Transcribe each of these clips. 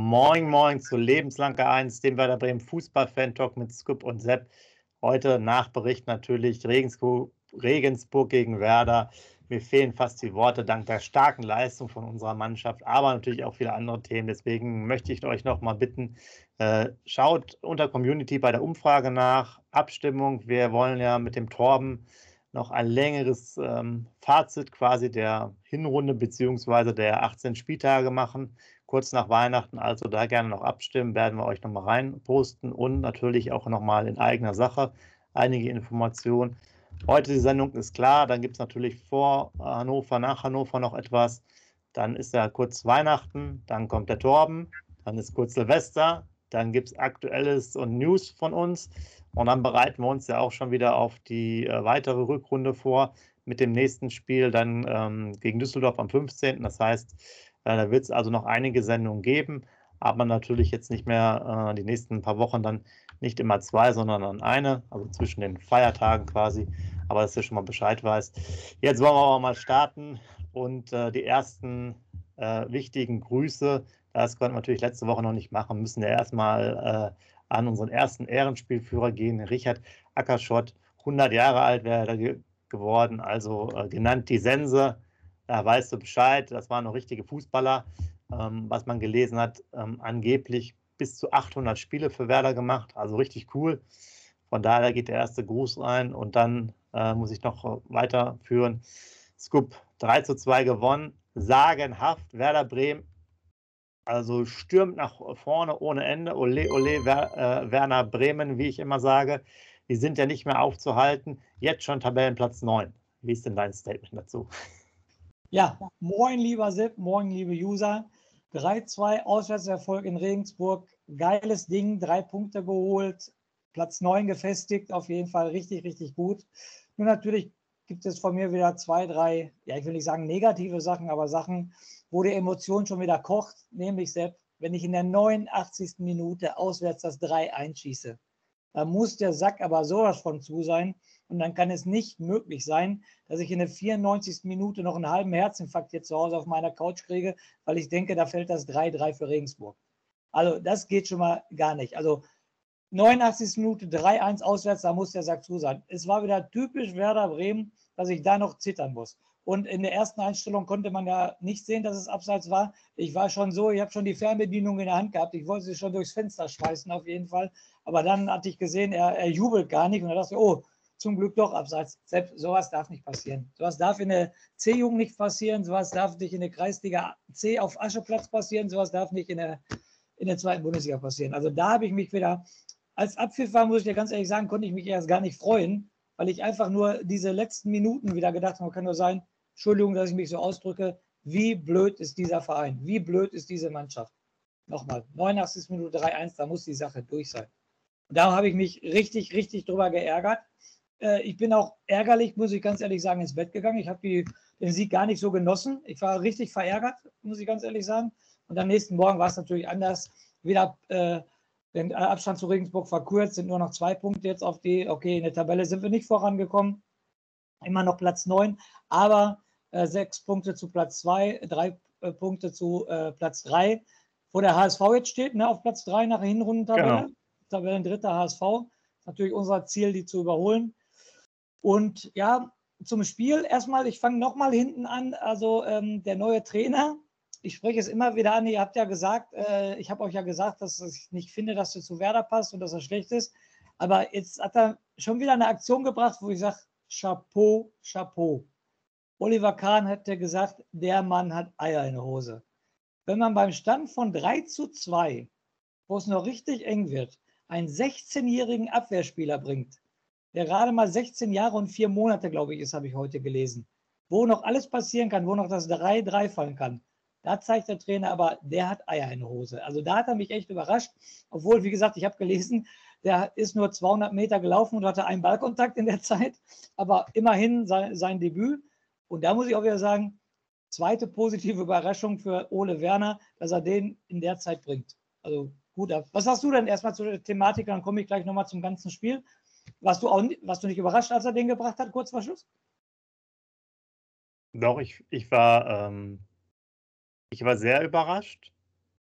Moin, moin zu Lebenslang 1, dem Werder Bremen Fußball-Fan-Talk mit Scoop und Sepp. Heute Nachbericht natürlich Regensburg, gegen Werder. Mir fehlen fast die Worte dank der starken Leistung von unserer Mannschaft, aber natürlich auch viele andere Themen. Deswegen möchte ich euch noch mal bitten, äh, schaut unter Community bei der Umfrage nach. Abstimmung. Wir wollen ja mit dem Torben noch ein längeres ähm, Fazit quasi der Hinrunde beziehungsweise der 18 Spieltage machen kurz nach Weihnachten. Also da gerne noch abstimmen, werden wir euch nochmal rein posten und natürlich auch nochmal in eigener Sache einige Informationen. Heute die Sendung ist klar, dann gibt es natürlich vor Hannover, nach Hannover noch etwas. Dann ist ja kurz Weihnachten, dann kommt der Torben, dann ist kurz Silvester, dann gibt es Aktuelles und News von uns. Und dann bereiten wir uns ja auch schon wieder auf die äh, weitere Rückrunde vor mit dem nächsten Spiel dann ähm, gegen Düsseldorf am 15. Das heißt, da wird es also noch einige Sendungen geben, aber natürlich jetzt nicht mehr äh, die nächsten paar Wochen dann nicht immer zwei, sondern dann eine, also zwischen den Feiertagen quasi. Aber dass ihr schon mal Bescheid weißt. Jetzt wollen wir aber mal starten und äh, die ersten äh, wichtigen Grüße, das konnten wir natürlich letzte Woche noch nicht machen, müssen ja erstmal äh, an unseren ersten Ehrenspielführer gehen, Richard Ackerschott, 100 Jahre alt wäre er ge geworden, also äh, genannt die Sense da weißt du Bescheid, das waren noch richtige Fußballer, ähm, was man gelesen hat, ähm, angeblich bis zu 800 Spiele für Werder gemacht, also richtig cool. Von daher geht der erste Gruß rein und dann äh, muss ich noch weiterführen. Scoop 3 zu 2 gewonnen, sagenhaft, Werder Bremen, also stürmt nach vorne ohne Ende, ole ole Wer, äh, Werner Bremen, wie ich immer sage, die sind ja nicht mehr aufzuhalten, jetzt schon Tabellenplatz 9. Wie ist denn dein Statement dazu? Ja, moin lieber Sepp, moin liebe User. 3-2 Auswärtserfolg in Regensburg. Geiles Ding, drei Punkte geholt, Platz 9 gefestigt, auf jeden Fall richtig, richtig gut. Nur natürlich gibt es von mir wieder zwei, drei, ja, ich will nicht sagen negative Sachen, aber Sachen, wo die Emotion schon wieder kocht, nämlich Sepp, wenn ich in der 89. Minute auswärts das 3 einschieße. Da muss der Sack aber sowas von zu sein. Und dann kann es nicht möglich sein, dass ich in der 94. Minute noch einen halben Herzinfarkt hier zu Hause auf meiner Couch kriege, weil ich denke, da fällt das 3-3 für Regensburg. Also das geht schon mal gar nicht. Also 89. Minute 3-1 auswärts, da muss der Sack zu sein. Es war wieder typisch Werder Bremen, dass ich da noch zittern muss. Und in der ersten Einstellung konnte man ja nicht sehen, dass es abseits war. Ich war schon so, ich habe schon die Fernbedienung in der Hand gehabt. Ich wollte sie schon durchs Fenster schmeißen, auf jeden Fall. Aber dann hatte ich gesehen, er, er jubelt gar nicht. Und da dachte ich, oh, zum Glück doch abseits. Selbst sowas darf nicht passieren. Sowas darf in der C-Jugend nicht passieren, sowas darf nicht in der Kreisliga C auf Ascheplatz passieren, sowas darf nicht in der, in der zweiten Bundesliga passieren. Also da habe ich mich wieder, als Abpfiff muss ich dir ganz ehrlich sagen, konnte ich mich erst gar nicht freuen, weil ich einfach nur diese letzten Minuten wieder gedacht habe, kann nur sein, Entschuldigung, dass ich mich so ausdrücke, wie blöd ist dieser Verein, wie blöd ist diese Mannschaft. Nochmal, 89 Minute 3-1, da muss die Sache durch sein. Und da habe ich mich richtig, richtig drüber geärgert. Äh, ich bin auch ärgerlich, muss ich ganz ehrlich sagen, ins Bett gegangen. Ich habe den Sieg gar nicht so genossen. Ich war richtig verärgert, muss ich ganz ehrlich sagen. Und am nächsten Morgen war es natürlich anders. Wieder äh, den Abstand zu Regensburg verkürzt, sind nur noch zwei Punkte jetzt auf die. Okay, in der Tabelle sind wir nicht vorangekommen. Immer noch Platz 9, aber äh, sechs Punkte zu Platz 2, drei äh, Punkte zu äh, Platz 3, wo der HSV jetzt steht, ne, auf Platz 3 nach der Hinrundentabelle. Genau. Tabellendritter HSV. Natürlich unser Ziel, die zu überholen. Und ja, zum Spiel erstmal, ich fange nochmal hinten an. Also ähm, der neue Trainer, ich spreche es immer wieder an, ihr habt ja gesagt, äh, ich habe euch ja gesagt, dass ich nicht finde, dass er zu Werder passt und dass er schlecht ist. Aber jetzt hat er schon wieder eine Aktion gebracht, wo ich sage, Chapeau, Chapeau. Oliver Kahn hätte gesagt, der Mann hat Eier in der Hose. Wenn man beim Stand von 3 zu 2, wo es noch richtig eng wird, einen 16-jährigen Abwehrspieler bringt, der gerade mal 16 Jahre und vier Monate, glaube ich, ist, habe ich heute gelesen. wo noch alles passieren kann, wo noch das 3-3 fallen kann. Da zeigt der Trainer aber, der hat Eier in der Hose. Also da hat er mich echt überrascht. Obwohl, wie gesagt, ich habe gelesen, der ist nur 200 Meter gelaufen und hatte einen Ballkontakt in der Zeit. Aber immerhin sein, sein Debüt. Und da muss ich auch wieder sagen, zweite positive Überraschung für Ole Werner, dass er den in der Zeit bringt. Also gut. Was hast du denn erstmal zur Thematik? Dann komme ich gleich nochmal zum ganzen Spiel. Warst du, auch, warst du nicht überrascht, als er den gebracht hat, kurz vor Schluss? Doch, ich, ich war ähm, ich war sehr überrascht,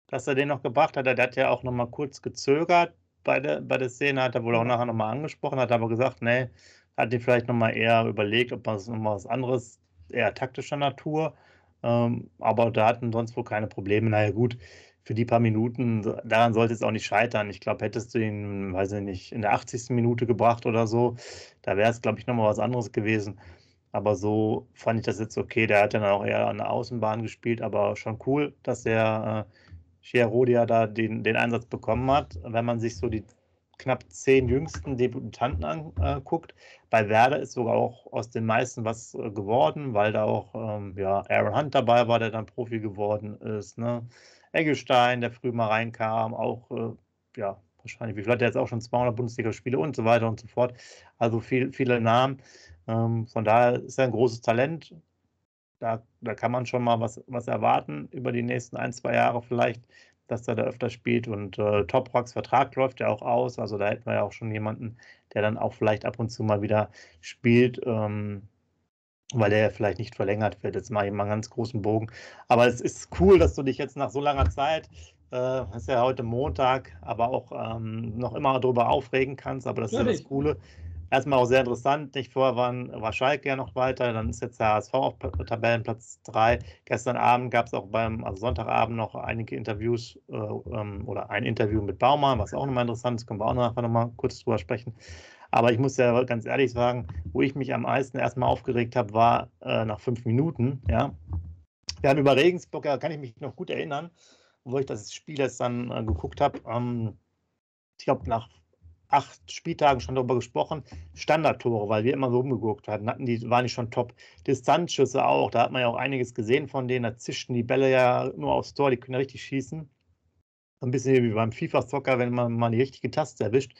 dass er den noch gebracht hat. Der hat ja auch noch mal kurz gezögert bei der, bei der Szene, hat er wohl auch nachher noch mal angesprochen, hat aber gesagt, nee, hat ihn vielleicht noch mal eher überlegt, ob man noch mal was anderes, eher taktischer Natur. Ähm, aber da hatten sonst wohl keine Probleme. Naja, gut, für die paar Minuten, daran sollte es auch nicht scheitern. Ich glaube, hättest du ihn, weiß ich nicht, in der 80. Minute gebracht oder so, da wäre es, glaube ich, noch mal was anderes gewesen. Aber so fand ich das jetzt okay. Der hat dann auch eher an der Außenbahn gespielt, aber schon cool, dass der äh, Chiarodia da den, den Einsatz bekommen hat. Wenn man sich so die knapp zehn jüngsten Debutanten anguckt, bei Werder ist sogar auch aus den meisten was äh, geworden, weil da auch ähm, ja, Aaron Hunt dabei war, der dann Profi geworden ist. Ne? Eggestein, der früh mal reinkam, auch äh, ja, wahrscheinlich, wie viel hat er jetzt auch schon 200 Bundesligaspiele und so weiter und so fort. Also viel, viele Namen. Ähm, von daher ist er ein großes Talent. Da, da kann man schon mal was, was erwarten über die nächsten ein, zwei Jahre vielleicht, dass er da öfter spielt. Und äh, Toprocks Vertrag läuft ja auch aus. Also da hätten wir ja auch schon jemanden, der dann auch vielleicht ab und zu mal wieder spielt. Ähm, weil der ja vielleicht nicht verlängert wird. Jetzt mache ich mal einen ganz großen Bogen. Aber es ist cool, dass du dich jetzt nach so langer Zeit, äh, ist ja heute Montag, aber auch ähm, noch immer darüber aufregen kannst. Aber das Natürlich. ist ja das Coole, erstmal auch sehr interessant. Nicht vorher waren, war Schalke ja noch weiter, dann ist jetzt der HSV auf Tabellenplatz 3. Gestern Abend gab es auch beim, also Sonntagabend noch einige Interviews äh, ähm, oder ein Interview mit Baumann, was auch nochmal interessant ist, können wir auch nachher nochmal kurz drüber sprechen. Aber ich muss ja ganz ehrlich sagen, wo ich mich am meisten erstmal aufgeregt habe, war äh, nach fünf Minuten. Ja. Wir haben über Regensburg, da kann ich mich noch gut erinnern, wo ich das Spiel jetzt dann äh, geguckt habe. Ähm, ich glaube, nach acht Spieltagen schon darüber gesprochen. Standardtore, weil wir immer so umgeguckt hatten, hatten die, waren die schon top. Distanzschüsse auch, da hat man ja auch einiges gesehen von denen. Da zischten die Bälle ja nur aufs Tor, die können ja richtig schießen. Ein bisschen wie beim FIFA-Zocker, wenn man mal die richtige Taste erwischt.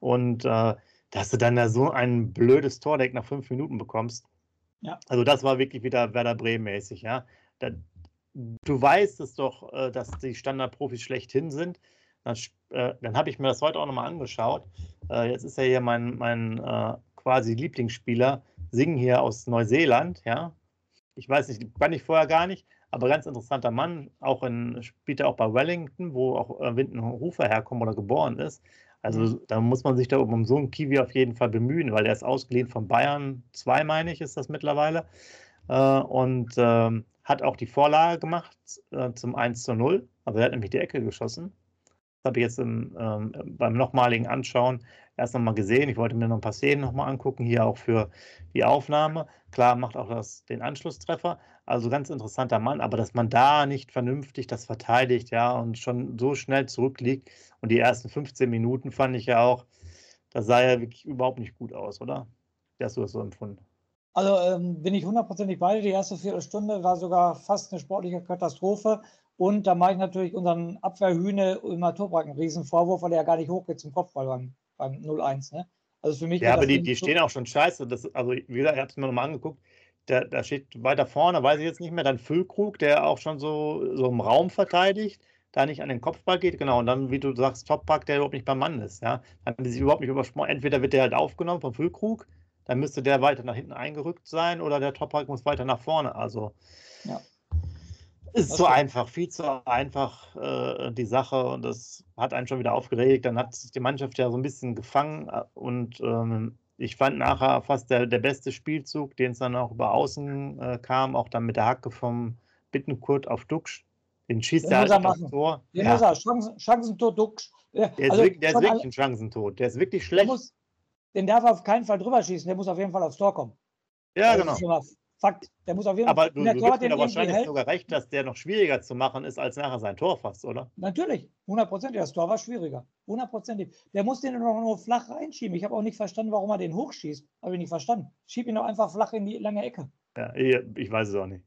Und äh, dass du dann da so ein blödes Tordeck nach fünf Minuten bekommst. Ja. Also das war wirklich wieder Werder Bremen-mäßig, ja. Da, du weißt es doch, äh, dass die Standardprofis schlechthin sind. Dann, äh, dann habe ich mir das heute auch nochmal angeschaut. Äh, jetzt ist ja hier mein, mein äh, quasi Lieblingsspieler, Singen hier aus Neuseeland, ja. Ich weiß nicht, kann ich vorher gar nicht, aber ganz interessanter Mann, auch in, spielt er auch bei Wellington, wo auch äh, Windenhofer herkommt oder geboren ist. Also mhm. da muss man sich da um so einen Kiwi auf jeden Fall bemühen, weil der ist ausgeliehen von Bayern 2, meine ich, ist das mittlerweile. Äh, und ähm, hat auch die Vorlage gemacht äh, zum 1 zu 0. Also er hat nämlich die Ecke geschossen. Das habe ich jetzt im, ähm, beim nochmaligen Anschauen erst nochmal gesehen. Ich wollte mir noch ein paar Szenen nochmal angucken, hier auch für die Aufnahme. Klar, macht auch das, den Anschlusstreffer. Also ganz interessanter Mann, aber dass man da nicht vernünftig das verteidigt, ja, und schon so schnell zurückliegt. Und die ersten 15 Minuten fand ich ja auch, das sah ja wirklich überhaupt nicht gut aus, oder? Wie hast du das so empfunden? Also ähm, bin ich hundertprozentig bei dir. Die erste Viertelstunde war sogar fast eine sportliche Katastrophe. Und da mache ich natürlich unseren Abwehrhühne immer Toprak einen riesen Vorwurf, weil er ja gar nicht hochgeht zum Kopfball beim, beim 0-1. Ne? Also für mich. Ja, aber die, die stehen auch schon scheiße. Das, also, wie gesagt, ich habe es mir nochmal angeguckt. Da, da steht weiter vorne, weiß ich jetzt nicht mehr, dann Füllkrug, der auch schon so, so im Raum verteidigt, da nicht an den Kopfball geht, genau. Und dann, wie du sagst, Toprak, der überhaupt nicht beim Mann ist. Ja? Dann haben die sich überhaupt nicht übersprochen. Entweder wird der halt aufgenommen vom Füllkrug, dann müsste der weiter nach hinten eingerückt sein, oder der Toprak muss weiter nach vorne. Also. Ja. Ist zu einfach, viel zu einfach äh, die Sache und das hat einen schon wieder aufgeregt. Dann hat sich die Mannschaft ja so ein bisschen gefangen äh, und ähm, ich fand nachher fast der, der beste Spielzug, den es dann auch über außen äh, kam, auch dann mit der Hacke vom Bittenkurt auf Duxch. Den schießt den er halt aufs Tor. Den ja. muss er, Chancen, Chancentor Duxch. Der ist, also, wirklich, der ist wirklich ein Chancentod. Der ist wirklich schlecht. Muss, den darf er auf keinen Fall drüber schießen. Der muss auf jeden Fall aufs Tor kommen. Ja, also genau. Fakt. Der muss auf jeden Fall. Aber du, du gibst mir wahrscheinlich hält. sogar recht, dass der noch schwieriger zu machen ist, als nachher sein Tor fast, oder? Natürlich. Hundertprozentig. Das Tor war schwieriger. Hundertprozentig. Der muss den noch nur flach reinschieben. Ich habe auch nicht verstanden, warum er den hochschießt. Habe ich nicht verstanden. Schieb ihn doch einfach flach in die lange Ecke. Ja, ich weiß es auch nicht.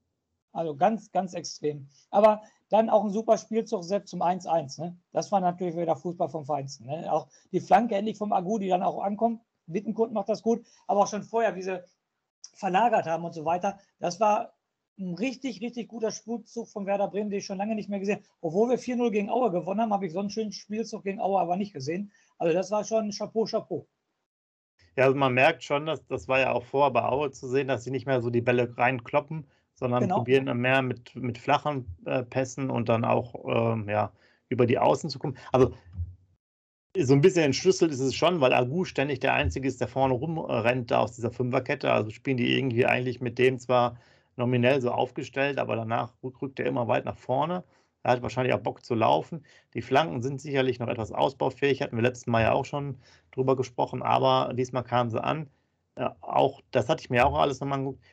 Also ganz, ganz extrem. Aber dann auch ein super Spielzug selbst zum 1-1. Ne? Das war natürlich wieder Fußball vom Feinsten. Ne? Auch die Flanke endlich vom Agu, die dann auch ankommt. Wittenkurt macht das gut, aber auch schon vorher, wie sie verlagert haben und so weiter. Das war ein richtig, richtig guter Spielzug von Werder Bremen, den ich schon lange nicht mehr gesehen habe. Obwohl wir 4-0 gegen Aue gewonnen haben, habe ich so einen schönen Spielzug gegen Aue aber nicht gesehen. Also das war schon Chapeau, Chapeau. Ja, also man merkt schon, dass das war ja auch vor bei Aue zu sehen, dass sie nicht mehr so die Bälle reinkloppen, sondern genau. probieren mehr mit, mit flachen äh, Pässen und dann auch ähm, ja, über die Außen zu kommen. Also so ein bisschen entschlüsselt ist es schon, weil Agu ständig der Einzige ist, der vorne rumrennt da aus dieser Fünferkette. Also spielen die irgendwie eigentlich mit dem zwar nominell so aufgestellt, aber danach rückt er immer weit nach vorne. Er hat wahrscheinlich auch Bock zu laufen. Die Flanken sind sicherlich noch etwas ausbaufähig, hatten wir letzten Mal ja auch schon drüber gesprochen, aber diesmal kamen sie an. Äh, auch, das hatte ich mir auch alles nochmal angeguckt.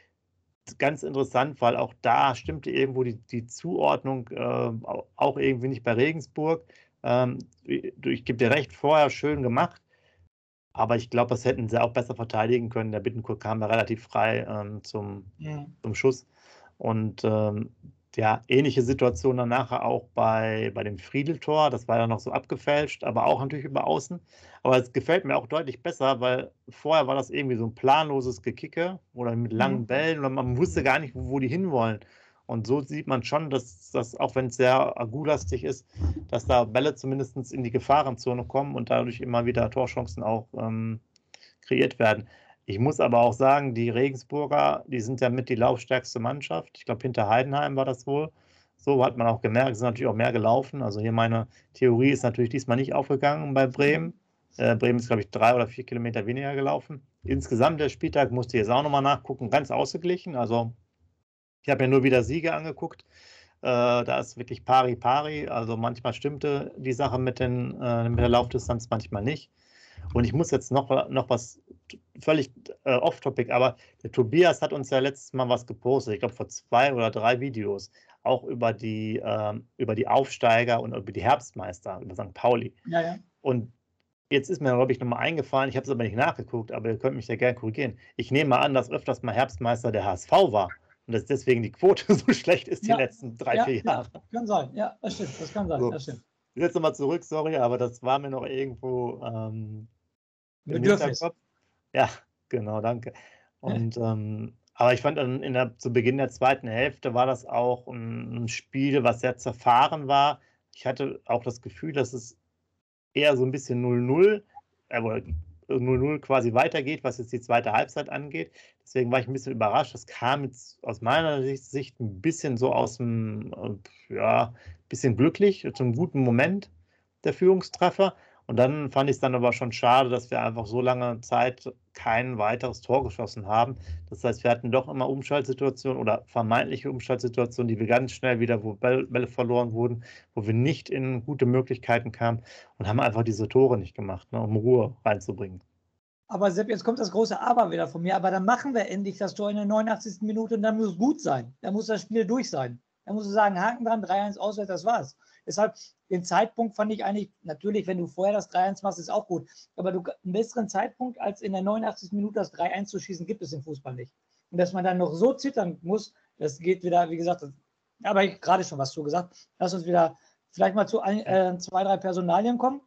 Ganz interessant, weil auch da stimmte irgendwo die, die Zuordnung äh, auch irgendwie nicht bei Regensburg. Ähm, ich gebe dir recht, vorher schön gemacht. Aber ich glaube, das hätten sie auch besser verteidigen können. Der Bittencourt kam da relativ frei ähm, zum, ja. zum Schuss. Und ähm, ja, ähnliche Situation dann nachher auch bei, bei dem Friedeltor. Das war ja noch so abgefälscht, aber auch natürlich über Außen. Aber es gefällt mir auch deutlich besser, weil vorher war das irgendwie so ein planloses Gekicke oder mit langen mhm. Bällen oder man wusste gar nicht, wo, wo die hinwollen. Und so sieht man schon, dass das, auch wenn es sehr agulastig ist, dass da Bälle zumindest in die Gefahrenzone kommen und dadurch immer wieder Torchancen auch ähm, kreiert werden. Ich muss aber auch sagen, die Regensburger, die sind ja mit die laufstärkste Mannschaft. Ich glaube, hinter Heidenheim war das wohl. So hat man auch gemerkt, sind natürlich auch mehr gelaufen. Also hier meine Theorie ist natürlich diesmal nicht aufgegangen bei Bremen. Äh, Bremen ist, glaube ich, drei oder vier Kilometer weniger gelaufen. Insgesamt der Spieltag musste ich jetzt auch nochmal nachgucken, ganz ausgeglichen. Also ich habe mir nur wieder Siege angeguckt. Äh, da ist wirklich pari pari. Also manchmal stimmte die Sache mit, den, äh, mit der Laufdistanz, manchmal nicht. Und ich muss jetzt noch, noch was völlig äh, off-topic, aber der Tobias hat uns ja letztes Mal was gepostet, ich glaube vor zwei oder drei Videos, auch über die, ähm, über die Aufsteiger und über die Herbstmeister, über St. Pauli. Ja, ja. Und jetzt ist mir, glaube ich, nochmal eingefallen, ich habe es aber nicht nachgeguckt, aber ihr könnt mich ja gerne korrigieren. Ich nehme mal an, dass öfters mal Herbstmeister der HSV war und dass deswegen die Quote so schlecht ist die ja, letzten drei, ja, vier Jahre. Ja, kann sein, ja, das stimmt, das kann sein, so. das stimmt. Jetzt nochmal zurück, sorry, aber das war mir noch irgendwo ähm, Bedürfnis. Ja, genau, danke. Und ähm, aber ich fand dann in der, zu Beginn der zweiten Hälfte war das auch ein, ein Spiel, was sehr zerfahren war. Ich hatte auch das Gefühl, dass es eher so ein bisschen 0-0, äh, 0-0 quasi weitergeht, was jetzt die zweite Halbzeit angeht. Deswegen war ich ein bisschen überrascht. Das kam jetzt aus meiner Sicht ein bisschen so aus dem, äh, ja, bisschen glücklich, zum guten Moment der Führungstreffer. Und dann fand ich es dann aber schon schade, dass wir einfach so lange Zeit kein weiteres Tor geschossen haben. Das heißt, wir hatten doch immer Umschaltsituationen oder vermeintliche Umschaltsituationen, die wir ganz schnell wieder, wo Bälle verloren wurden, wo wir nicht in gute Möglichkeiten kamen und haben einfach diese Tore nicht gemacht, ne, um Ruhe reinzubringen. Aber Sepp, jetzt kommt das große Aber wieder von mir. Aber dann machen wir endlich das Tor in der 89. Minute und dann muss es gut sein. Dann muss das Spiel durch sein. Dann musst du sagen, Haken dran, 3-1 auswärts, das war's. Deshalb, den Zeitpunkt fand ich eigentlich, natürlich, wenn du vorher das 3-1 machst, ist auch gut. Aber du, einen besseren Zeitpunkt, als in der 89. Minute das 3-1 zu schießen, gibt es im Fußball nicht. Und dass man dann noch so zittern muss, das geht wieder, wie gesagt, aber ich gerade schon was zu gesagt. Lass uns wieder vielleicht mal zu ein, äh, zwei, drei Personalien kommen.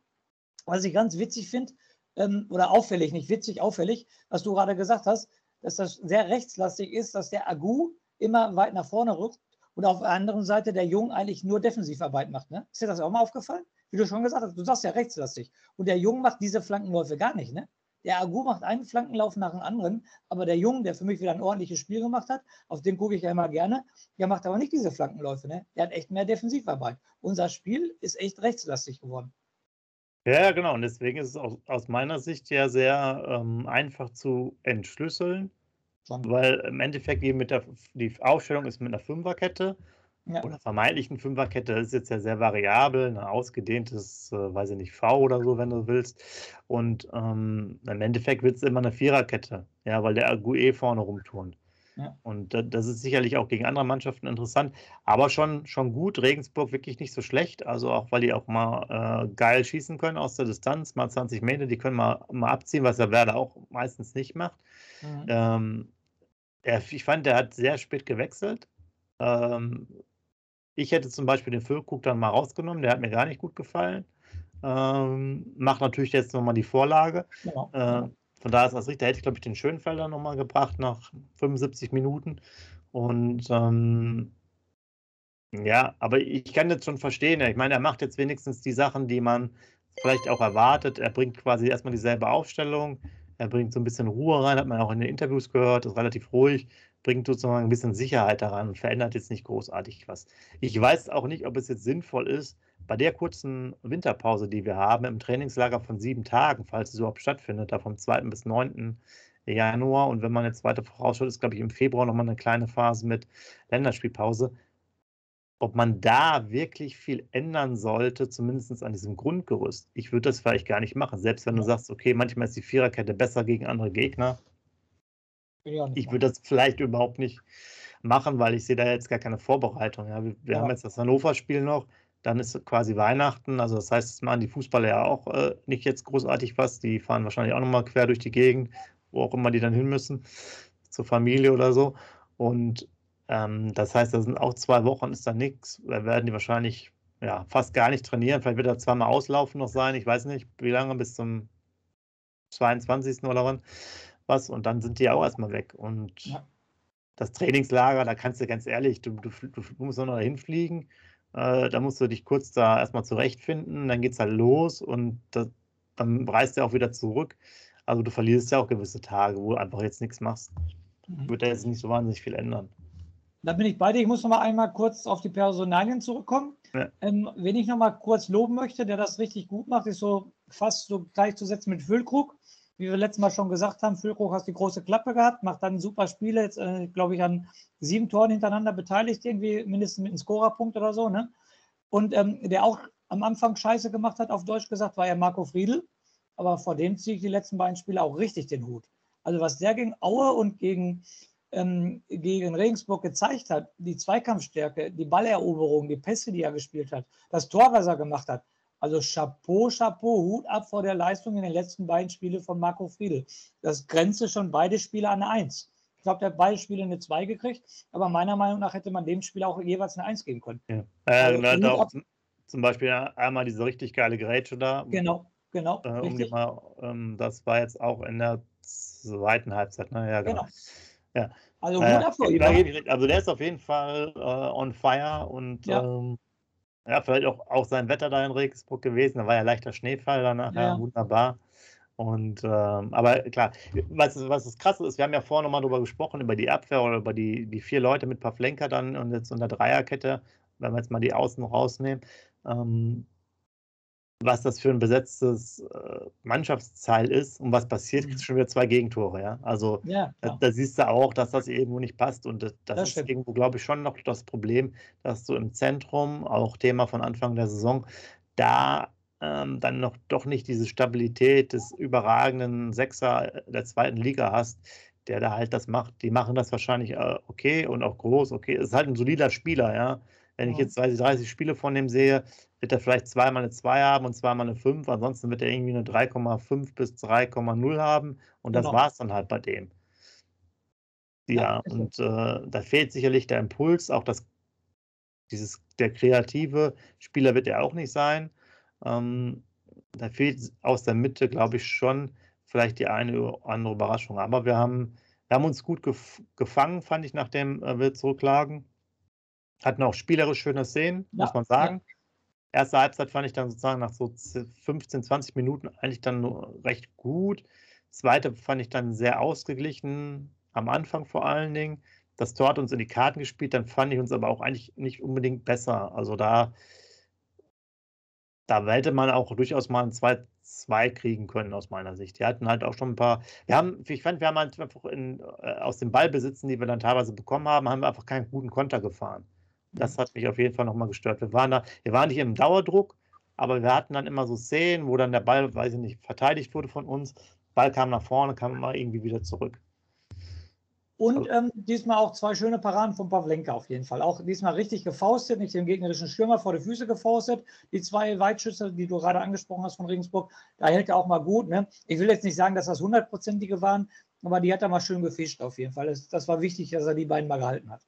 Was ich ganz witzig finde, ähm, oder auffällig, nicht witzig, auffällig, was du gerade gesagt hast, dass das sehr rechtslastig ist, dass der Agu immer weit nach vorne rückt und auf der anderen Seite der Jung eigentlich nur Defensivarbeit macht. Ne? Ist dir das auch mal aufgefallen? Wie du schon gesagt hast, du sagst ja rechtslastig. Und der Jung macht diese Flankenläufe gar nicht. Ne? Der Agu macht einen Flankenlauf nach dem anderen, aber der Jung, der für mich wieder ein ordentliches Spiel gemacht hat, auf den gucke ich ja immer gerne, der macht aber nicht diese Flankenläufe. Ne? Der hat echt mehr Defensivarbeit. Unser Spiel ist echt rechtslastig geworden. Ja, genau. Und deswegen ist es aus, aus meiner Sicht ja sehr ähm, einfach zu entschlüsseln weil im Endeffekt die, mit der, die Aufstellung ist mit einer Fünferkette ja. oder vermeintlichen Fünferkette. Das ist jetzt ja sehr variabel, ein ausgedehntes, äh, weiß ich nicht, V oder so, wenn du willst. Und ähm, im Endeffekt wird es immer eine Viererkette, ja, weil der Ague vorne rumturnt. Ja. Und das ist sicherlich auch gegen andere Mannschaften interessant, aber schon, schon gut. Regensburg wirklich nicht so schlecht, also auch weil die auch mal äh, geil schießen können aus der Distanz, mal 20 Meter, die können mal, mal abziehen, was der Werder auch meistens nicht macht. Mhm. Ähm, Ja, ich fand, der hat sehr spät gewechselt. Ähm, ich hätte zum Beispiel den Füllkrug dann mal rausgenommen, der hat mir gar nicht gut gefallen. Ähm, macht natürlich jetzt nochmal die Vorlage. Ja. Äh, von daher ist das richtig. Da hätte ich, glaube ich, den Schönfelder nochmal gebracht nach 75 Minuten. Und ähm, ja, aber ich kann das schon verstehen. Ich meine, er macht jetzt wenigstens die Sachen, die man vielleicht auch erwartet. Er bringt quasi erstmal dieselbe Aufstellung. Er bringt so ein bisschen Ruhe rein, hat man auch in den Interviews gehört, ist relativ ruhig, bringt sozusagen ein bisschen Sicherheit daran und verändert jetzt nicht großartig was. Ich weiß auch nicht, ob es jetzt sinnvoll ist, bei der kurzen Winterpause, die wir haben, im Trainingslager von sieben Tagen, falls es überhaupt stattfindet, da vom 2. bis 9. Januar und wenn man jetzt weiter vorausschaut, ist, glaube ich, im Februar nochmal eine kleine Phase mit Länderspielpause, ob man da wirklich viel ändern sollte, zumindest an diesem Grundgerüst. Ich würde das vielleicht gar nicht machen, selbst wenn du sagst, okay, manchmal ist die Viererkette besser gegen andere Gegner. Ich würde das vielleicht überhaupt nicht machen, weil ich sehe da jetzt gar keine Vorbereitung. Ja, wir, wir ja. haben jetzt das Hannover-Spiel noch, dann ist quasi Weihnachten. Also das heißt, es machen die Fußballer ja auch äh, nicht jetzt großartig was. Die fahren wahrscheinlich auch nochmal quer durch die Gegend, wo auch immer die dann hin müssen, zur Familie oder so. Und ähm, das heißt, da sind auch zwei Wochen, ist da nichts. Da werden die wahrscheinlich ja, fast gar nicht trainieren. Vielleicht wird da zweimal auslaufen noch sein. Ich weiß nicht, wie lange bis zum 22. oder wann was. Und dann sind die auch erstmal weg. Und ja. das Trainingslager, da kannst du ganz ehrlich, du, du, du musst noch dahin fliegen. Äh, da musst du dich kurz da erstmal zurechtfinden. Dann geht es halt los und das, dann reist du auch wieder zurück. Also du verlierst ja auch gewisse Tage, wo du einfach jetzt nichts machst. Mhm. Wird da jetzt nicht so wahnsinnig viel ändern. Da bin ich bei dir. Ich muss noch mal einmal kurz auf die Personalien zurückkommen. Ja. Ähm, wen ich noch mal kurz loben möchte, der das richtig gut macht, ist so fast so gleichzusetzen mit Füllkrug. Wie wir letztes Mal schon gesagt haben, Füllkrug hat die große Klappe gehabt, macht dann super Spiele, jetzt äh, glaube ich an sieben Toren hintereinander beteiligt, irgendwie mindestens mit einem Scorerpunkt oder so. Ne? Und ähm, der auch am Anfang Scheiße gemacht hat, auf Deutsch gesagt, war ja Marco Friedl. Aber vor dem ziehe ich die letzten beiden Spiele auch richtig den Hut. Also was der gegen Aue und gegen ähm, gegen Regensburg gezeigt hat, die Zweikampfstärke, die Balleroberung, die Pässe, die er gespielt hat, das Tor, was er gemacht hat. Also Chapeau, Chapeau, Hut ab vor der Leistung in den letzten beiden Spielen von Marco Friedl. Das grenze schon beide Spiele an eine Eins. Ich glaube, der hat beide Spiele eine 2 gekriegt, aber meiner Meinung nach hätte man dem Spiel auch jeweils eine 1 geben können. Ja. Äh, also, auch zum Beispiel einmal diese richtig geile Gerätsche da. Genau, genau. Äh, um mal, ähm, das war jetzt auch in der zweiten Halbzeit. Ne? Ja, genau. genau. Ja. Also gut äh, Also der ist auf jeden Fall äh, on fire und ja. Ähm, ja, vielleicht auch, auch sein Wetter da in Regensburg gewesen. Da war ja leichter Schneefall danach, ja. wunderbar. Und ähm, aber klar, was, was das krasse ist, wir haben ja vorhin nochmal drüber gesprochen, über die Abwehr oder über die, die vier Leute mit Pavlenka dann und jetzt unter Dreierkette, wenn wir jetzt mal die Außen rausnehmen. Ähm, was das für ein besetztes äh, Mannschaftsteil ist und was passiert, gibt es schon wieder zwei Gegentore. Ja? Also ja, da, da, siehst du auch, dass das irgendwo nicht passt und das, das, das ist stimmt. irgendwo, glaube ich, schon noch das Problem, dass du im Zentrum, auch Thema von Anfang der Saison, da ähm, dann noch doch nicht diese Stabilität des überragenden Sechser der zweiten Liga hast, der da halt das macht. Die machen das wahrscheinlich äh, okay und auch groß. Okay, es ist halt ein solider Spieler, ja. Wenn ich jetzt 30, 30 Spiele von dem sehe, wird er vielleicht zweimal eine 2 haben und zweimal eine 5. Ansonsten wird er irgendwie eine 3,5 bis 3,0 haben. Und das genau. war es dann halt bei dem. Ja, ja und äh, da fehlt sicherlich der Impuls, auch das, dieses, der kreative Spieler wird er auch nicht sein. Ähm, da fehlt aus der Mitte, glaube ich, schon vielleicht die eine oder andere Überraschung. Aber wir haben, wir haben uns gut gef gefangen, fand ich, nachdem äh, wir zurücklagen. Hatten auch spielerisch schöne Szenen, ja, muss man sagen. Ja. Erste Halbzeit fand ich dann sozusagen nach so 15, 20 Minuten eigentlich dann nur recht gut. Zweite fand ich dann sehr ausgeglichen, am Anfang vor allen Dingen. Das Tor hat uns in die Karten gespielt, dann fand ich uns aber auch eigentlich nicht unbedingt besser. Also da, da hätte man auch durchaus mal ein 2-2 kriegen können, aus meiner Sicht. Die hatten halt auch schon ein paar. Wir haben, ich fand, wir haben halt einfach in, äh, aus den Ballbesitzen, die wir dann teilweise bekommen haben, haben wir einfach keinen guten Konter gefahren. Das hat mich auf jeden Fall nochmal gestört. Wir waren, da, wir waren nicht im Dauerdruck, aber wir hatten dann immer so Szenen, wo dann der Ball, weiß ich nicht, verteidigt wurde von uns. Ball kam nach vorne, kam immer irgendwie wieder zurück. Und ähm, diesmal auch zwei schöne Paraden von Pavlenka auf jeden Fall. Auch diesmal richtig gefaustet, nicht den gegnerischen Stürmer vor die Füße gefaustet. Die zwei Weitschüsse, die du gerade angesprochen hast von Regensburg, da hält er auch mal gut. Ne? Ich will jetzt nicht sagen, dass das hundertprozentige waren, aber die hat er mal schön gefischt auf jeden Fall. Das, das war wichtig, dass er die beiden mal gehalten hat.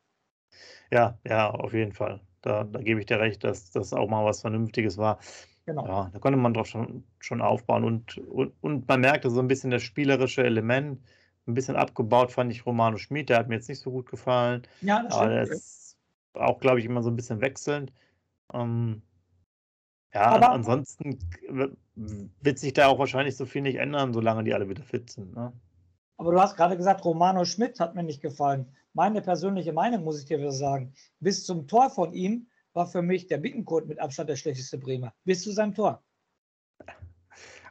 Ja, ja, auf jeden Fall. Da, da gebe ich dir recht, dass das auch mal was Vernünftiges war. Genau. Ja, da konnte man drauf schon, schon aufbauen und, und, und man merkte so ein bisschen das spielerische Element. Ein bisschen abgebaut fand ich Romano Schmid, der hat mir jetzt nicht so gut gefallen. Ja, das Aber der ist auch, glaube ich, immer so ein bisschen wechselnd. Ähm, ja, Aber ansonsten wird sich da auch wahrscheinlich so viel nicht ändern, solange die alle wieder fit sind. Ne? Aber du hast gerade gesagt, Romano Schmidt hat mir nicht gefallen. Meine persönliche Meinung muss ich dir wieder sagen. Bis zum Tor von ihm war für mich der Bittenkurt mit Abstand der schlechteste Bremer. Bis zu seinem Tor.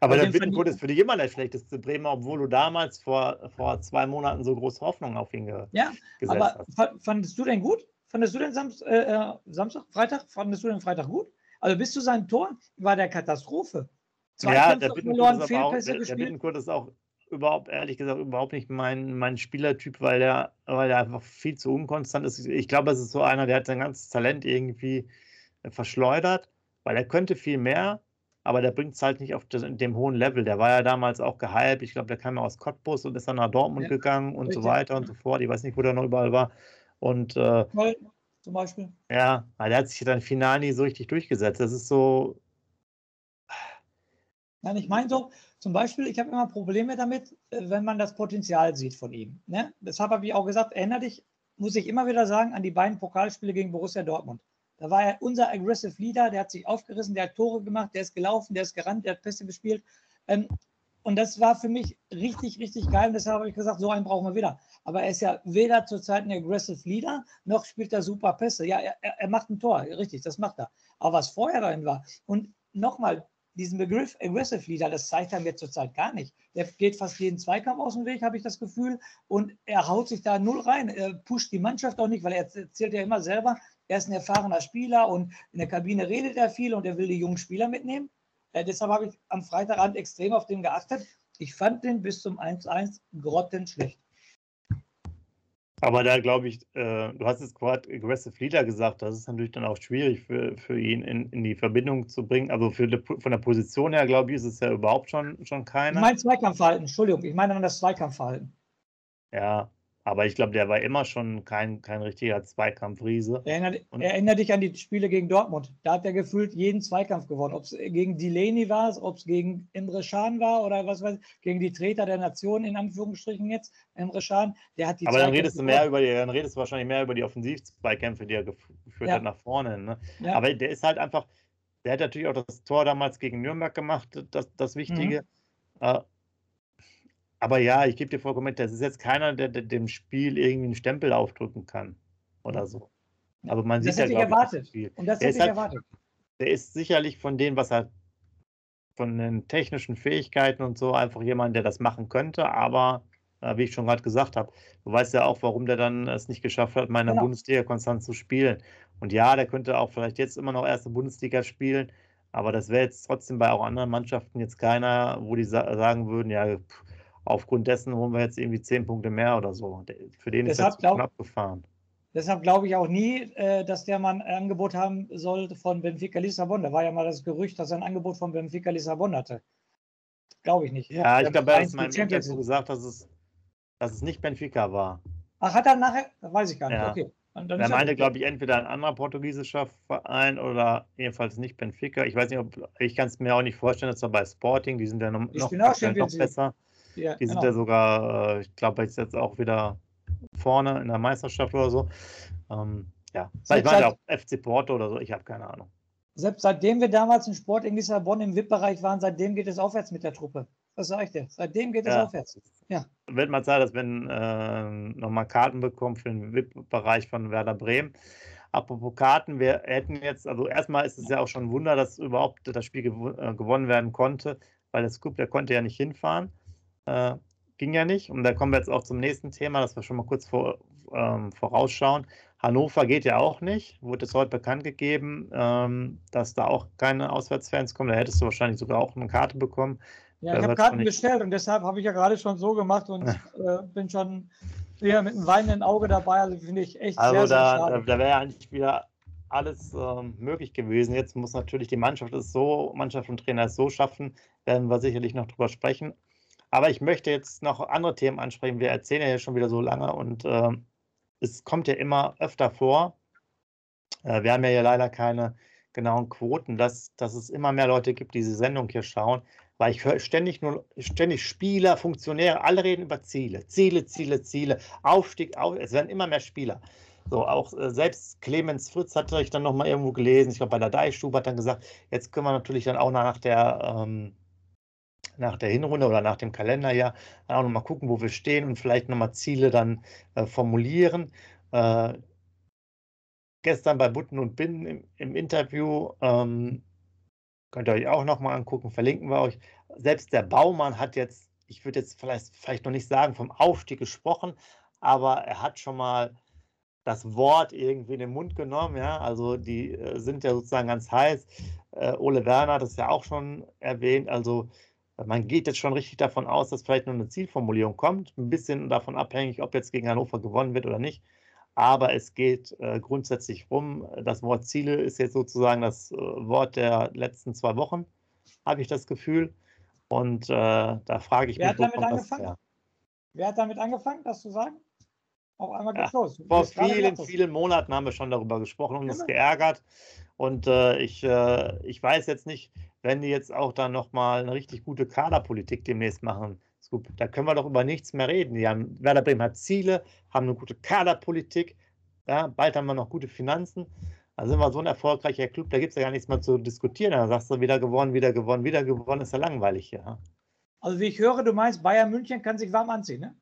Aber der Bittenkurt ist für dich immer der schlechteste Bremer, obwohl du damals vor, vor zwei Monaten so große Hoffnung auf ihn ge ja, gesetzt aber hast. Fandest du den gut? Fandest du den Sam äh, äh, Samstag, Freitag? Fandest du den Freitag gut? Also bis zu seinem Tor war der Katastrophe. Zwei ja, der Bittenkurt, ist auch, der, der Bittenkurt ist auch überhaupt, ehrlich gesagt, überhaupt nicht mein, mein Spielertyp, weil der, weil der einfach viel zu unkonstant ist. Ich glaube, es ist so einer, der hat sein ganzes Talent irgendwie verschleudert, weil er könnte viel mehr, aber der bringt es halt nicht auf dem hohen Level. Der war ja damals auch gehypt. Ich glaube, der kam ja aus Cottbus und ist dann nach Dortmund ja, gegangen und richtig. so weiter und so fort. Ich weiß nicht, wo der noch überall war. Und äh, zum Beispiel. Ja, weil der hat sich dann final nie so richtig durchgesetzt. Das ist so. Nein, ich meine so, zum Beispiel, ich habe immer Probleme damit, äh, wenn man das Potenzial sieht von ihm. Ne? Deshalb habe ich auch gesagt, erinnere dich, muss ich immer wieder sagen, an die beiden Pokalspiele gegen Borussia Dortmund. Da war er unser Aggressive Leader, der hat sich aufgerissen, der hat Tore gemacht, der ist gelaufen, der ist gerannt, der hat Pässe gespielt. Ähm, und das war für mich richtig, richtig geil. Und deshalb habe ich gesagt, so einen brauchen wir wieder. Aber er ist ja weder zurzeit ein Aggressive Leader, noch spielt er super Pässe. Ja, er, er macht ein Tor, richtig, das macht er. Aber was vorher drin war, und nochmal, diesen Begriff Aggressive Leader, das zeigt er mir zurzeit gar nicht. Der geht fast jeden Zweikampf aus dem Weg, habe ich das Gefühl. Und er haut sich da null rein. Er pusht die Mannschaft auch nicht, weil er erzählt ja immer selber, er ist ein erfahrener Spieler und in der Kabine redet er viel und er will die jungen Spieler mitnehmen. Äh, deshalb habe ich am Freitagabend extrem auf den geachtet. Ich fand den bis zum 1-1 grottenschlecht. Aber da glaube ich, äh, du hast jetzt gerade Aggressive Leader gesagt, das ist natürlich dann auch schwierig für, für ihn in, in die Verbindung zu bringen. Also für die, von der Position her, glaube ich, ist es ja überhaupt schon, schon keiner. Ich meine Zweikampfverhalten, Entschuldigung, ich meine dann das Zweikampfverhalten. Ja, aber ich glaube, der war immer schon kein, kein richtiger Zweikampfriese. Erinnere, erinnere dich an die Spiele gegen Dortmund. Da hat er gefühlt jeden Zweikampf gewonnen. Ob es gegen Delaney war, ob es gegen Emre Can war oder was weiß ich, gegen die Treter der Nation in Anführungsstrichen jetzt, Emre Can, der hat die Aber dann redest du mehr über die, dann redest du wahrscheinlich mehr über die Offensiv-Zweikämpfe, die er geführt ja. hat nach vorne. Ne? Ja. Aber der ist halt einfach, der hat natürlich auch das Tor damals gegen Nürnberg gemacht, das, das Wichtige. Mhm. Aber ja, ich gebe dir vollkommen mit, das ist jetzt keiner, der, der, dem Spiel irgendwie einen Stempel aufdrücken kann oder so. Aber man das sieht ja, glaube ich, Spiel. Und das der hätte ich halt, erwartet. Der ist sicherlich von dem, was er von den technischen Fähigkeiten und so einfach jemand, der das machen könnte, aber äh, wie ich schon gerade gesagt habe, du weißt ja auch, warum der dann es nicht geschafft hat, meiner genau. Bundesliga konstant zu spielen. Und ja, der könnte auch vielleicht jetzt immer noch erste Bundesliga spielen, aber das wäre jetzt trotzdem bei auch anderen Mannschaften jetzt keiner, wo die sa sagen würden, ja, pff, aufgrund dessen holen wir jetzt irgendwie zehn Punkte mehr oder so. Für den deshalb ist das knapp gefahren. Deshalb glaube ich auch nie, äh, dass der Mann ein Angebot haben sollte von Benfica Lissabon. Da war ja mal das Gerücht, dass er ein Angebot von Benfica Lissabon hatte. Glaube ich nicht. Ja, ich glaube, er hat in meinem Interview gesagt, dass es, dass es nicht Benfica war. Ach, hat er nachher? Weiß ich gar nicht. Ja. Okay. er meinte, glaube ich, entweder ein anderer portugiesischer Verein oder jedenfalls nicht Benfica. Ich weiß nicht, ob ich kann es mir auch nicht vorstellen, dass er bei Sporting, die sind ja noch, noch, noch besser. Ja, die sind genau. ja sogar, äh, ich glaube, jetzt, jetzt auch wieder vorne in der Meisterschaft oder so. Ähm, ja, vielleicht war ja auch FC Porto oder so, ich habe keine Ahnung. Selbst seitdem wir damals im Sport in Lissabon im VIP-Bereich waren, seitdem geht es aufwärts mit der Truppe. Das sage ich dir. Seitdem geht es ja. aufwärts. Ja. Wird mal Zeit, dass wir äh, nochmal Karten bekommen für den VIP-Bereich von Werder Bremen. Apropos Karten, wir hätten jetzt, also erstmal ist es ja auch schon ein Wunder, dass überhaupt das Spiel gew äh, gewonnen werden konnte, weil der Scoop, der konnte ja nicht hinfahren. Äh, ging ja nicht. Und da kommen wir jetzt auch zum nächsten Thema, das wir schon mal kurz vor, ähm, vorausschauen. Hannover geht ja auch nicht. Wurde es heute bekannt gegeben, ähm, dass da auch keine Auswärtsfans kommen. Da hättest du wahrscheinlich sogar auch eine Karte bekommen. Ja, ich habe Karten bestellt und deshalb habe ich ja gerade schon so gemacht und äh, bin schon eher mit einem weinenden Auge dabei. Also finde ich echt also sehr, da, sehr schade. Da wäre ja eigentlich wieder alles ähm, möglich gewesen. Jetzt muss natürlich die Mannschaft es so, Mannschaft und Trainer es so schaffen, werden wir sicherlich noch drüber sprechen. Aber ich möchte jetzt noch andere Themen ansprechen. Wir erzählen ja schon wieder so lange und äh, es kommt ja immer öfter vor. Äh, wir haben ja hier leider keine genauen Quoten, dass, dass es immer mehr Leute gibt, die diese Sendung hier schauen, weil ich höre ständig nur ständig Spieler, Funktionäre, alle reden über Ziele, Ziele, Ziele, Ziele, Aufstieg, auf, es werden immer mehr Spieler. So, auch äh, selbst Clemens Fritz hatte ich dann nochmal irgendwo gelesen, ich glaube bei der Deichstube hat dann gesagt, jetzt können wir natürlich dann auch nach der, ähm, nach der Hinrunde oder nach dem Kalenderjahr auch nochmal gucken, wo wir stehen und vielleicht nochmal Ziele dann äh, formulieren. Äh, gestern bei Butten und Binnen im, im Interview, ähm, könnt ihr euch auch nochmal angucken, verlinken wir euch. Selbst der Baumann hat jetzt, ich würde jetzt vielleicht, vielleicht noch nicht sagen vom Aufstieg gesprochen, aber er hat schon mal das Wort irgendwie in den Mund genommen. Ja? Also die äh, sind ja sozusagen ganz heiß. Äh, Ole Werner hat das ja auch schon erwähnt. Also man geht jetzt schon richtig davon aus, dass vielleicht nur eine Zielformulierung kommt. Ein bisschen davon abhängig, ob jetzt gegen Hannover gewonnen wird oder nicht. Aber es geht äh, grundsätzlich rum. Das Wort Ziele ist jetzt sozusagen das äh, Wort der letzten zwei Wochen, habe ich das Gefühl. Und äh, da frage ich Wer mich, hat damit angefangen? Wer hat damit angefangen, das zu sagen? Auf einmal geht's ja. Vor vielen, vielen Monaten haben wir schon darüber gesprochen und uns ja. geärgert. Und äh, ich, äh, ich weiß jetzt nicht, wenn die jetzt auch dann nochmal eine richtig gute Kaderpolitik demnächst machen, da können wir doch über nichts mehr reden. Die haben, Werder Bremen hat Ziele, haben eine gute Kaderpolitik, ja, bald haben wir noch gute Finanzen. Da sind wir so ein erfolgreicher Club, da gibt es ja gar nichts mehr zu diskutieren. Da sagst du, wieder gewonnen, wieder gewonnen, wieder gewonnen, ist ja langweilig hier. Also wie ich höre, du meinst, Bayern München kann sich warm anziehen, ne?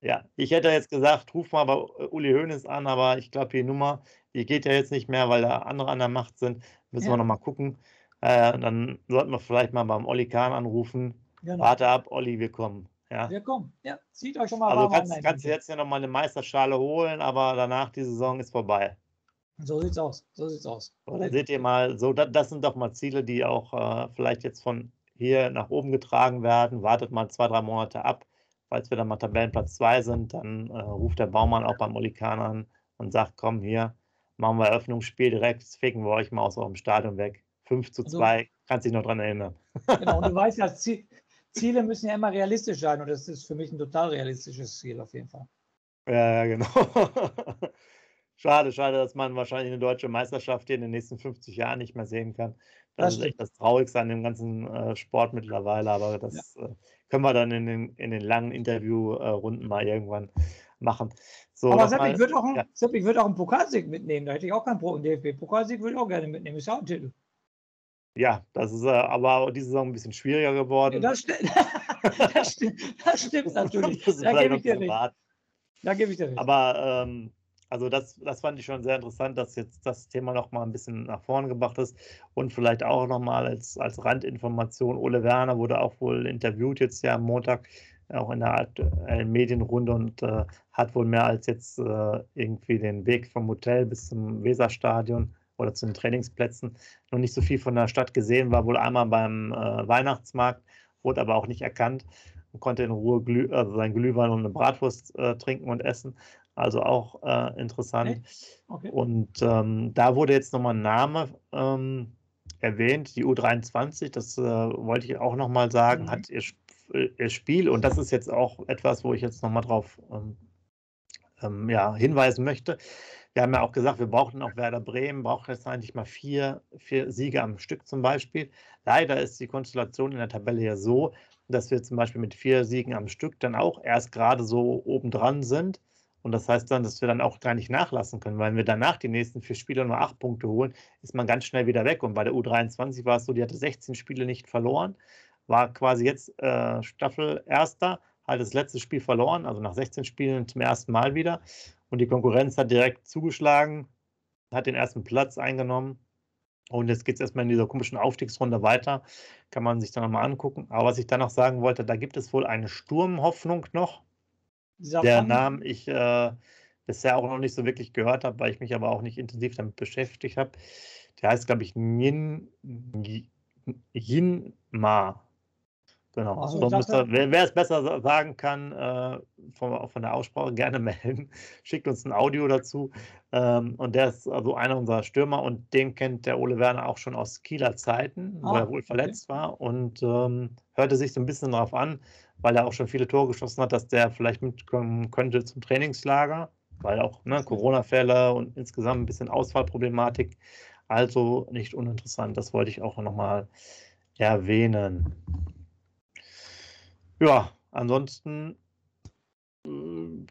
Ja, ich hätte jetzt gesagt, ruf mal bei Uli Hoeneß an, aber ich glaube, die Nummer, die geht ja jetzt nicht mehr, weil da andere an der Macht sind. Müssen ja. wir nochmal gucken. Äh, dann sollten wir vielleicht mal beim Olli Kahn anrufen. Genau. Warte ab, Olli, wir kommen. Ja. Wir kommen. Ja, zieht euch schon mal Also kannst, kannst du jetzt ja nochmal eine Meisterschale holen, aber danach die Saison ist vorbei. So sieht's aus. So sieht's aus. Oder seht ihr mal, so, das, das sind doch mal Ziele, die auch äh, vielleicht jetzt von hier nach oben getragen werden. Wartet mal zwei, drei Monate ab falls wir dann mal Tabellenplatz 2 sind, dann äh, ruft der Baumann auch beim Olikan an und sagt, komm hier, machen wir Eröffnungsspiel direkt, ficken wir euch mal aus eurem Stadion weg. 5 zu 2, also, kannst dich noch dran erinnern. Genau, und du weißt ja, Ziele müssen ja immer realistisch sein und das ist für mich ein total realistisches Ziel auf jeden Fall. Ja, genau. schade, schade, dass man wahrscheinlich eine deutsche Meisterschaft hier in den nächsten 50 Jahren nicht mehr sehen kann. Das, das ist echt das Traurigste an dem ganzen äh, Sport mittlerweile, aber das ja. äh, können wir dann in den, in den langen Interviewrunden mal irgendwann machen. So, aber Sepp, ich würde auch, ja. würd auch einen Pokalsieg mitnehmen, da hätte ich auch kein Problem. DFB-Pokalsieg würde ich auch gerne mitnehmen, ist ja auch ein Titel. Ja, das ist äh, aber diese Saison ein bisschen schwieriger geworden. Das, st das, stimmt, das stimmt natürlich. da gebe ich dir nicht. Da gebe ich dir nicht. Aber ähm, also das, das fand ich schon sehr interessant, dass jetzt das Thema noch mal ein bisschen nach vorne gebracht ist und vielleicht auch noch mal als, als Randinformation, Ole Werner wurde auch wohl interviewt jetzt ja am Montag, auch in der aktuellen Medienrunde und äh, hat wohl mehr als jetzt äh, irgendwie den Weg vom Hotel bis zum Weserstadion oder zu den Trainingsplätzen noch nicht so viel von der Stadt gesehen, war wohl einmal beim äh, Weihnachtsmarkt, wurde aber auch nicht erkannt und konnte in Ruhe Glüh, also sein Glühwein und eine Bratwurst äh, trinken und essen. Also auch äh, interessant. Okay. Und ähm, da wurde jetzt nochmal ein Name ähm, erwähnt, die U23, das äh, wollte ich auch nochmal sagen, mhm. hat ihr, ihr, Spiel und das ist jetzt auch etwas, wo ich jetzt nochmal drauf ähm, ähm, ja, hinweisen möchte. Wir haben ja auch gesagt, wir brauchen auch Werder Bremen, braucht jetzt eigentlich mal vier, vier Siege am Stück zum Beispiel. Leider ist die Konstellation in der Tabelle ja so, dass wir zum Beispiel mit vier Siegen am Stück dann auch erst gerade so obendran sind. Und das heißt dann, dass wir dann auch gar nicht nachlassen können, weil wenn wir danach die nächsten vier Spiele nur acht Punkte holen, ist man ganz schnell wieder weg. Und bei der U23 war es so, die hatte 16 Spiele nicht verloren, war quasi jetzt äh, Staffel Erster, hat das letzte Spiel verloren, also nach 16 Spielen zum ersten Mal wieder. Und die Konkurrenz hat direkt zugeschlagen, hat den ersten Platz eingenommen. Und jetzt geht es erstmal in dieser komischen Aufstiegsrunde weiter. Kann man sich dann nochmal angucken. Aber was ich dann noch sagen wollte, da gibt es wohl eine Sturmhoffnung noch der Namen ich äh, bisher auch noch nicht so wirklich gehört habe, weil ich mich aber auch nicht intensiv damit beschäftigt habe. Der heißt, glaube ich, Nin, Yin Ma. Genau. Also, müsste, wer, wer, es besser sagen kann, äh, von, von, der Aussprache gerne melden. Schickt uns ein Audio dazu. Ähm, und der ist also einer unserer Stürmer und den kennt der Ole Werner auch schon aus Kieler Zeiten, ah, wo er wohl okay. verletzt war und ähm, hörte sich so ein bisschen darauf an, weil er auch schon viele Tore geschossen hat, dass der vielleicht mitkommen könnte zum Trainingslager, weil auch ne, Corona-Fälle und insgesamt ein bisschen Ausfallproblematik. Also nicht uninteressant, das wollte ich auch nochmal erwähnen. Ja, ansonsten äh,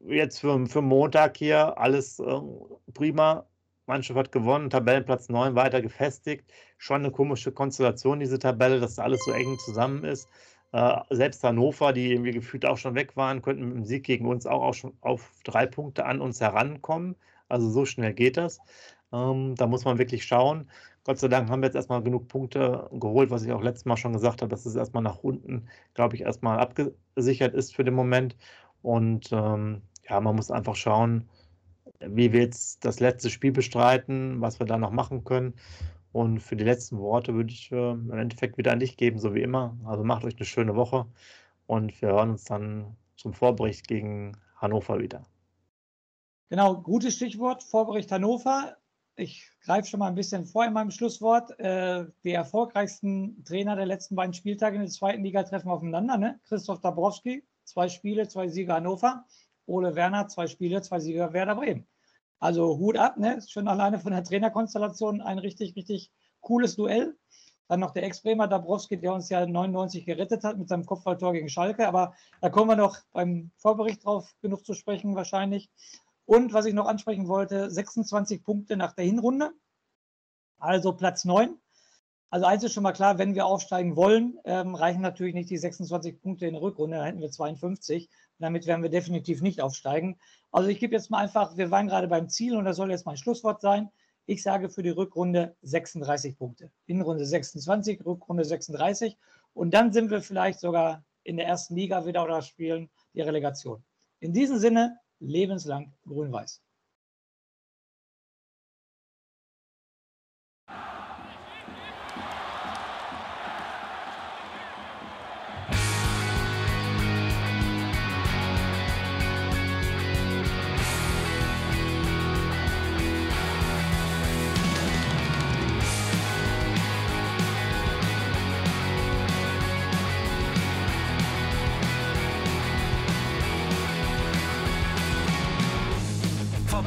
jetzt für, für Montag hier alles äh, prima. Mannschaft hat gewonnen, Tabellenplatz 9 weiter gefestigt. Schon eine komische Konstellation, diese Tabelle, dass da alles so eng zusammen ist. Äh, selbst Hannover, die irgendwie gefühlt auch schon weg waren, könnten mit dem Sieg gegen uns auch, auch schon auf drei Punkte an uns herankommen. Also so schnell geht das. Ähm, da muss man wirklich schauen. Gott sei Dank haben wir jetzt erstmal genug Punkte geholt, was ich auch letztes Mal schon gesagt habe, dass es erstmal nach unten, glaube ich, erstmal abgesichert ist für den Moment. Und ähm, ja, man muss einfach schauen, wie wir jetzt das letzte Spiel bestreiten, was wir da noch machen können. Und für die letzten Worte würde ich äh, im Endeffekt wieder an dich geben, so wie immer. Also macht euch eine schöne Woche und wir hören uns dann zum Vorbericht gegen Hannover wieder. Genau, gutes Stichwort, Vorbericht Hannover. Ich greife schon mal ein bisschen vor in meinem Schlusswort. Äh, die erfolgreichsten Trainer der letzten beiden Spieltage in der zweiten Liga treffen aufeinander. Ne? Christoph Dabrowski, zwei Spiele, zwei Siege Hannover. Ole Werner, zwei Spiele, zwei Sieger Werder Bremen. Also Hut ab, ne? Schon alleine von der Trainerkonstellation ein richtig, richtig cooles Duell. Dann noch der Ex-Bremer Dabrowski, der uns ja 99 gerettet hat mit seinem Kopfballtor gegen Schalke. Aber da kommen wir noch beim Vorbericht drauf genug zu sprechen wahrscheinlich. Und was ich noch ansprechen wollte, 26 Punkte nach der Hinrunde. Also Platz 9. Also eins ist schon mal klar, wenn wir aufsteigen wollen, ähm, reichen natürlich nicht die 26 Punkte in der Rückrunde, dann hätten wir 52. Damit werden wir definitiv nicht aufsteigen. Also ich gebe jetzt mal einfach, wir waren gerade beim Ziel und das soll jetzt mein Schlusswort sein. Ich sage für die Rückrunde 36 Punkte. Hinrunde 26, Rückrunde 36. Und dann sind wir vielleicht sogar in der ersten Liga wieder oder spielen die Relegation. In diesem Sinne, lebenslang grün-weiß.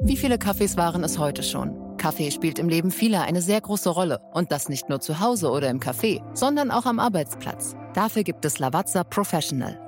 Wie viele Kaffees waren es heute schon? Kaffee spielt im Leben vieler eine sehr große Rolle. Und das nicht nur zu Hause oder im Café, sondern auch am Arbeitsplatz. Dafür gibt es Lavazza Professional.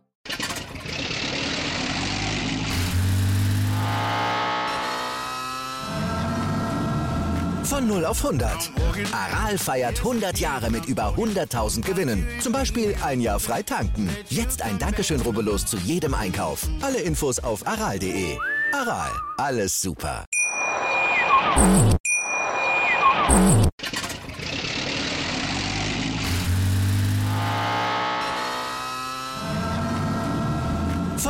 0 auf 100. Aral feiert 100 Jahre mit über 100.000 Gewinnen. Zum Beispiel ein Jahr frei tanken. Jetzt ein Dankeschön, rubbellos zu jedem Einkauf. Alle Infos auf aral.de. Aral, alles super.